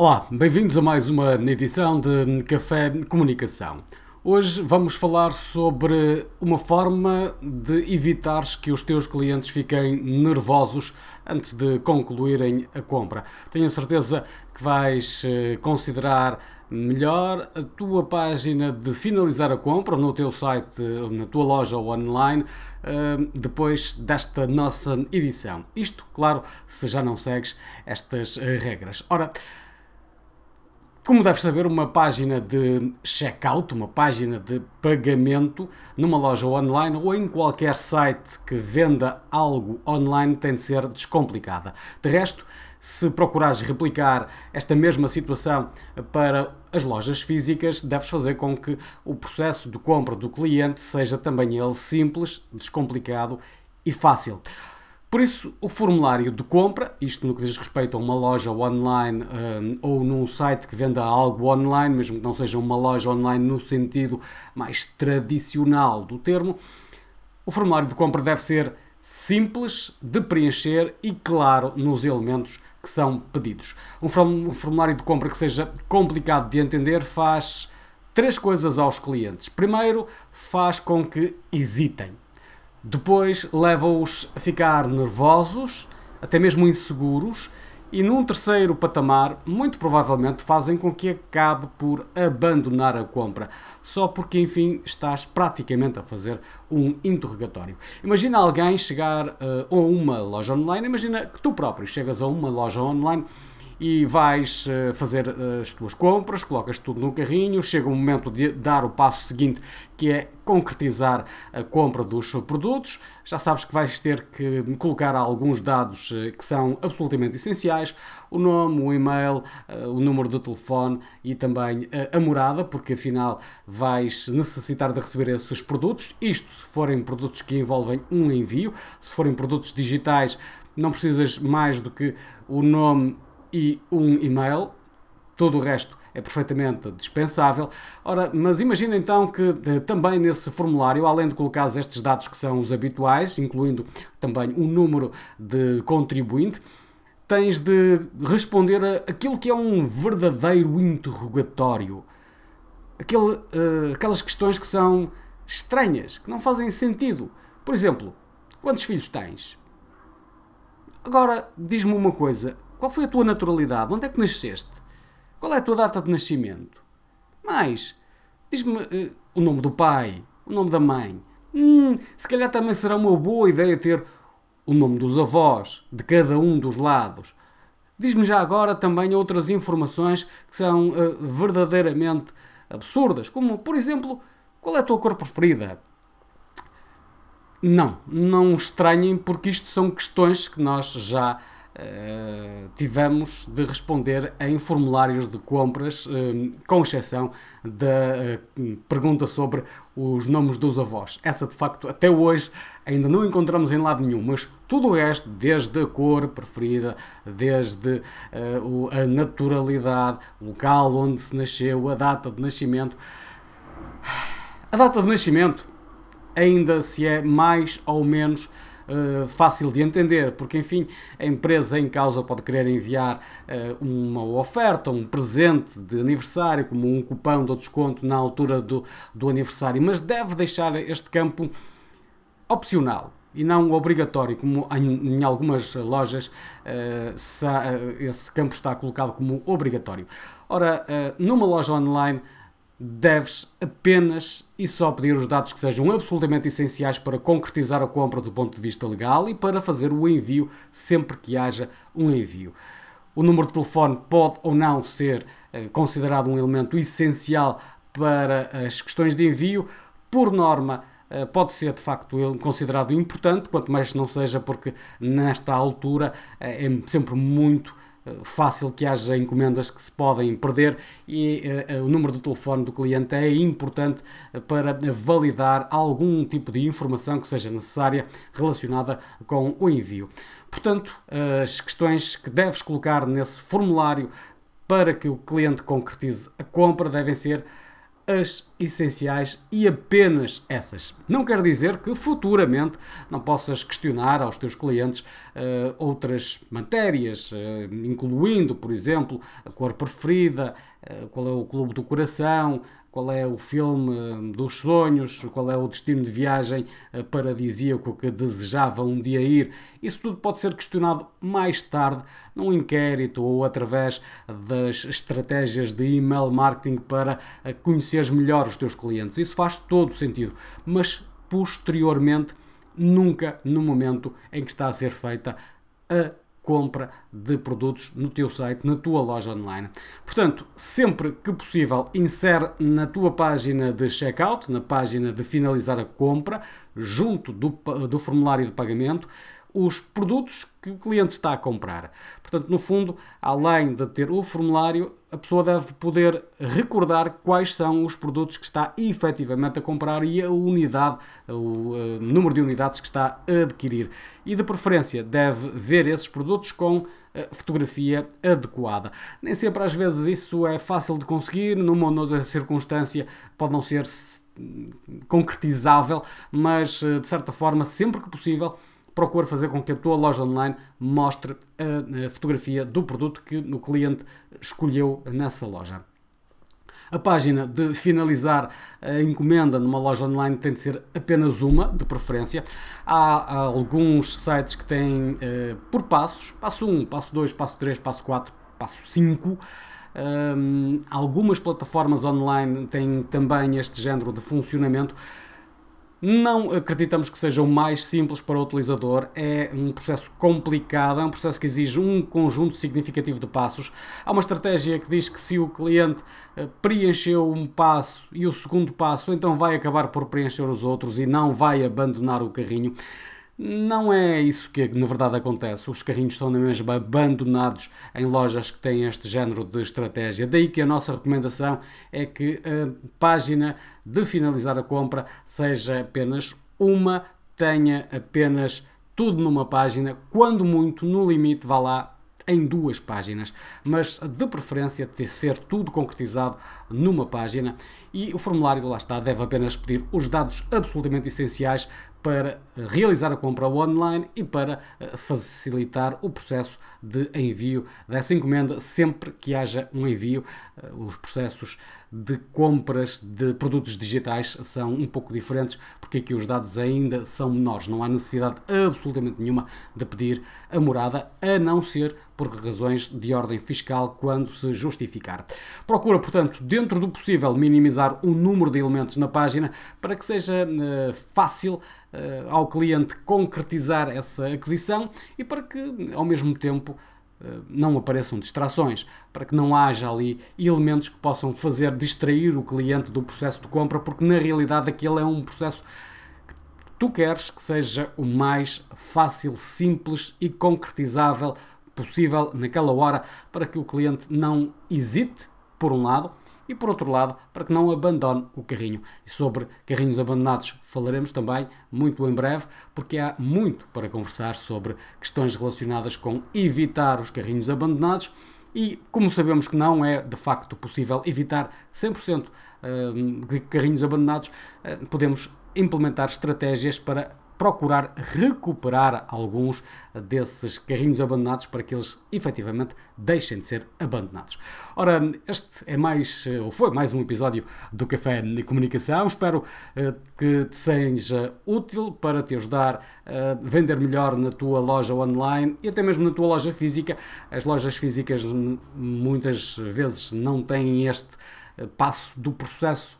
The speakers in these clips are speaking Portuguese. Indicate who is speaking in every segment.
Speaker 1: Olá, bem-vindos a mais uma edição de Café Comunicação. Hoje vamos falar sobre uma forma de evitares que os teus clientes fiquem nervosos antes de concluírem a compra. Tenho certeza que vais eh, considerar melhor a tua página de finalizar a compra no teu site, na tua loja ou online, eh, depois desta nossa edição. Isto, claro, se já não segues estas eh, regras. Ora, como deves saber, uma página de checkout, uma página de pagamento numa loja online ou em qualquer site que venda algo online tem de ser descomplicada. De resto, se procurares replicar esta mesma situação para as lojas físicas, deves fazer com que o processo de compra do cliente seja também ele simples, descomplicado e fácil. Por isso, o formulário de compra, isto no que diz respeito a uma loja online um, ou num site que venda algo online, mesmo que não seja uma loja online no sentido mais tradicional do termo, o formulário de compra deve ser simples de preencher e claro nos elementos que são pedidos. Um formulário de compra que seja complicado de entender faz três coisas aos clientes. Primeiro, faz com que hesitem. Depois leva-os a ficar nervosos, até mesmo inseguros, e num terceiro patamar, muito provavelmente fazem com que acabe por abandonar a compra, só porque, enfim, estás praticamente a fazer um interrogatório. Imagina alguém chegar uh, a uma loja online, imagina que tu próprio chegas a uma loja online e vais uh, fazer uh, as tuas compras, colocas tudo no carrinho, chega o momento de dar o passo seguinte, que é concretizar a compra dos produtos. Já sabes que vais ter que colocar alguns dados uh, que são absolutamente essenciais: o nome, o e-mail, o número de telefone e também a morada, porque afinal vais necessitar de receber esses produtos. Isto se forem produtos que envolvem um envio, se forem produtos digitais, não precisas mais do que o nome e um e-mail. Todo o resto é perfeitamente dispensável. Ora, mas imagina então que eh, também nesse formulário, além de colocar estes dados que são os habituais, incluindo também o um número de contribuinte, tens de responder a aquilo que é um verdadeiro interrogatório. Aquele, uh, aquelas questões que são estranhas, que não fazem sentido. Por exemplo, quantos filhos tens? Agora, diz-me uma coisa: qual foi a tua naturalidade? Onde é que nasceste? Qual é a tua data de nascimento? Mais, diz-me uh, o nome do pai, o nome da mãe. Hum, se calhar também será uma boa ideia ter o nome dos avós, de cada um dos lados. Diz-me já agora também outras informações que são uh, verdadeiramente absurdas, como, por exemplo, qual é a tua cor preferida? Não, não estranhem, porque isto são questões que nós já Uh, tivemos de responder em formulários de compras, uh, com exceção da uh, pergunta sobre os nomes dos avós. Essa, de facto, até hoje ainda não encontramos em lado nenhum, mas tudo o resto, desde a cor preferida, desde a naturalidade, o local onde se nasceu, a data de nascimento. A data de nascimento ainda se é mais ou menos uh, fácil de entender, porque enfim, a empresa em causa pode querer enviar uh, uma oferta, um presente de aniversário, como um cupão de desconto na altura do, do aniversário, mas deve deixar este campo opcional e não obrigatório, como em, em algumas lojas uh, esse campo está colocado como obrigatório. Ora, numa loja online deves apenas e só pedir os dados que sejam absolutamente essenciais para concretizar a compra do ponto de vista legal e para fazer o envio sempre que haja um envio. O número de telefone pode ou não ser eh, considerado um elemento essencial para as questões de envio. Por norma, eh, pode ser de facto considerado importante, quanto mais não seja porque nesta altura eh, é sempre muito fácil que haja encomendas que se podem perder e uh, o número do telefone do cliente é importante para validar algum tipo de informação que seja necessária relacionada com o envio. Portanto, as questões que deves colocar nesse formulário para que o cliente concretize a compra devem ser as essenciais e apenas essas. Não quer dizer que futuramente não possas questionar aos teus clientes uh, outras matérias, uh, incluindo, por exemplo, a cor preferida, uh, qual é o clube do coração, qual é o filme dos sonhos, qual é o destino de viagem paradisíaco que desejava um dia ir. Isso tudo pode ser questionado mais tarde num inquérito ou através das estratégias de email marketing para conheceres melhor os teus clientes. Isso faz todo sentido, mas posteriormente, nunca no momento em que está a ser feita a compra de produtos no teu site, na tua loja online. Portanto, sempre que possível, insere na tua página de checkout, na página de finalizar a compra, junto do, do formulário de pagamento, os produtos que o cliente está a comprar. Portanto, no fundo, além de ter o formulário, a pessoa deve poder recordar quais são os produtos que está efetivamente a comprar e a unidade, o uh, número de unidades que está a adquirir. E de preferência, deve ver esses produtos com fotografia adequada. Nem sempre, às vezes, isso é fácil de conseguir, numa ou noutra circunstância pode não ser concretizável, mas eh, de certa forma, sempre que possível, procure fazer com que a tua loja online mostre a, fotografia do produto que o cliente escolheu nessa loja. A página de finalizar a encomenda numa loja online tem de ser apenas uma, de preferência. Há, alguns sites que têm eh, por passos: passo 1, passo 2, passo 3, passo 4, passo 5. Um, algumas plataformas online têm também este género de funcionamento. Não acreditamos que seja o mais simples para o utilizador, é um processo complicado, é um processo que exige um conjunto significativo de passos. Há uma estratégia que diz que se o cliente eh, preencheu um passo e o segundo passo, então vai acabar por preencher os outros e não vai abandonar o carrinho. Não é isso que na verdade acontece. Os carrinhos são na mesma abandonados em lojas que têm este género de estratégia. Daí que a nossa recomendação é que a página de finalizar a compra seja apenas uma, tenha apenas tudo numa página, quando muito, no limite, vá lá em duas páginas, mas de preferência de ser tudo concretizado numa página e o formulário lá está deve apenas pedir os dados absolutamente essenciais para realizar a compra online e para eh, facilitar o processo de envio dessa encomenda sempre que haja um envio. Eh, os processos de compras de produtos digitais são um pouco diferentes porque aqui os dados ainda são menores. Não há necessidade absolutamente nenhuma de pedir a morada, a não ser por razões de ordem fiscal quando se justificar. Procura, portanto, dentro do possível, minimizar o número de elementos na página para que seja uh, fácil uh, ao cliente concretizar essa aquisição e para que, ao mesmo tempo, não apareçam distrações, para que não haja ali elementos que possam fazer distrair o cliente do processo de compra, porque na realidade aquele é um processo que tu queres que seja o mais fácil, simples e concretizável possível naquela hora, para que o cliente não hesite, por um lado, e por outro lado, para que não abandone o carrinho. E sobre carrinhos abandonados falaremos também muito em breve, porque há muito para conversar sobre questões relacionadas com evitar os carrinhos abandonados. E como sabemos que não é de facto possível evitar 100% hum, de carrinhos abandonados, hum, podemos implementar estratégias para procurar recuperar alguns desses carrinhos abandonados para que eles efetivamente deixem de ser abandonados. Ora, este é mais, ou foi mais um episódio do Café de Comunicação. Espero uh, que te seja útil para te ajudar a vender melhor na tua loja online e até mesmo na tua loja física. As lojas físicas muitas vezes não têm este eh, passo do processo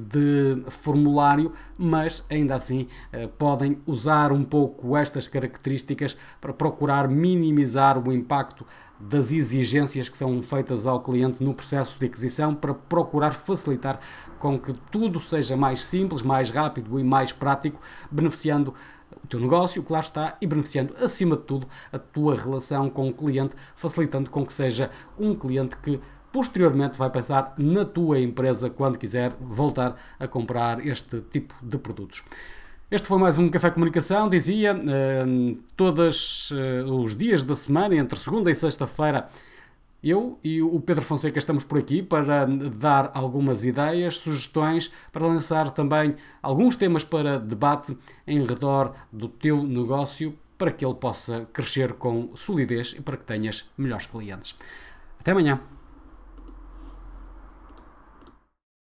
Speaker 1: de formulário, mas ainda assim eh, podem usar um pouco estas características para procurar minimizar o impacto das exigências que são feitas ao cliente no processo de aquisição, para procurar facilitar com que tudo seja mais simples, mais rápido e mais prático, beneficiando o teu negócio, lá está, e beneficiando acima de tudo a tua relação com o cliente, facilitando com que seja um cliente que posteriormente vai pensar na tua empresa quando quiser voltar a comprar este tipo de produtos. Este foi mais um Café Comunicação, dizia, uh, todos uh, os dias da semana, entre segunda e sexta-feira, Eu e o Pedro Fonseca estamos por aqui para dar algumas ideias, sugestões, para lançar também alguns temas para debate em redor do teu negócio para que ele possa crescer com solidez e para que tenhas melhores clientes. Até amanhã!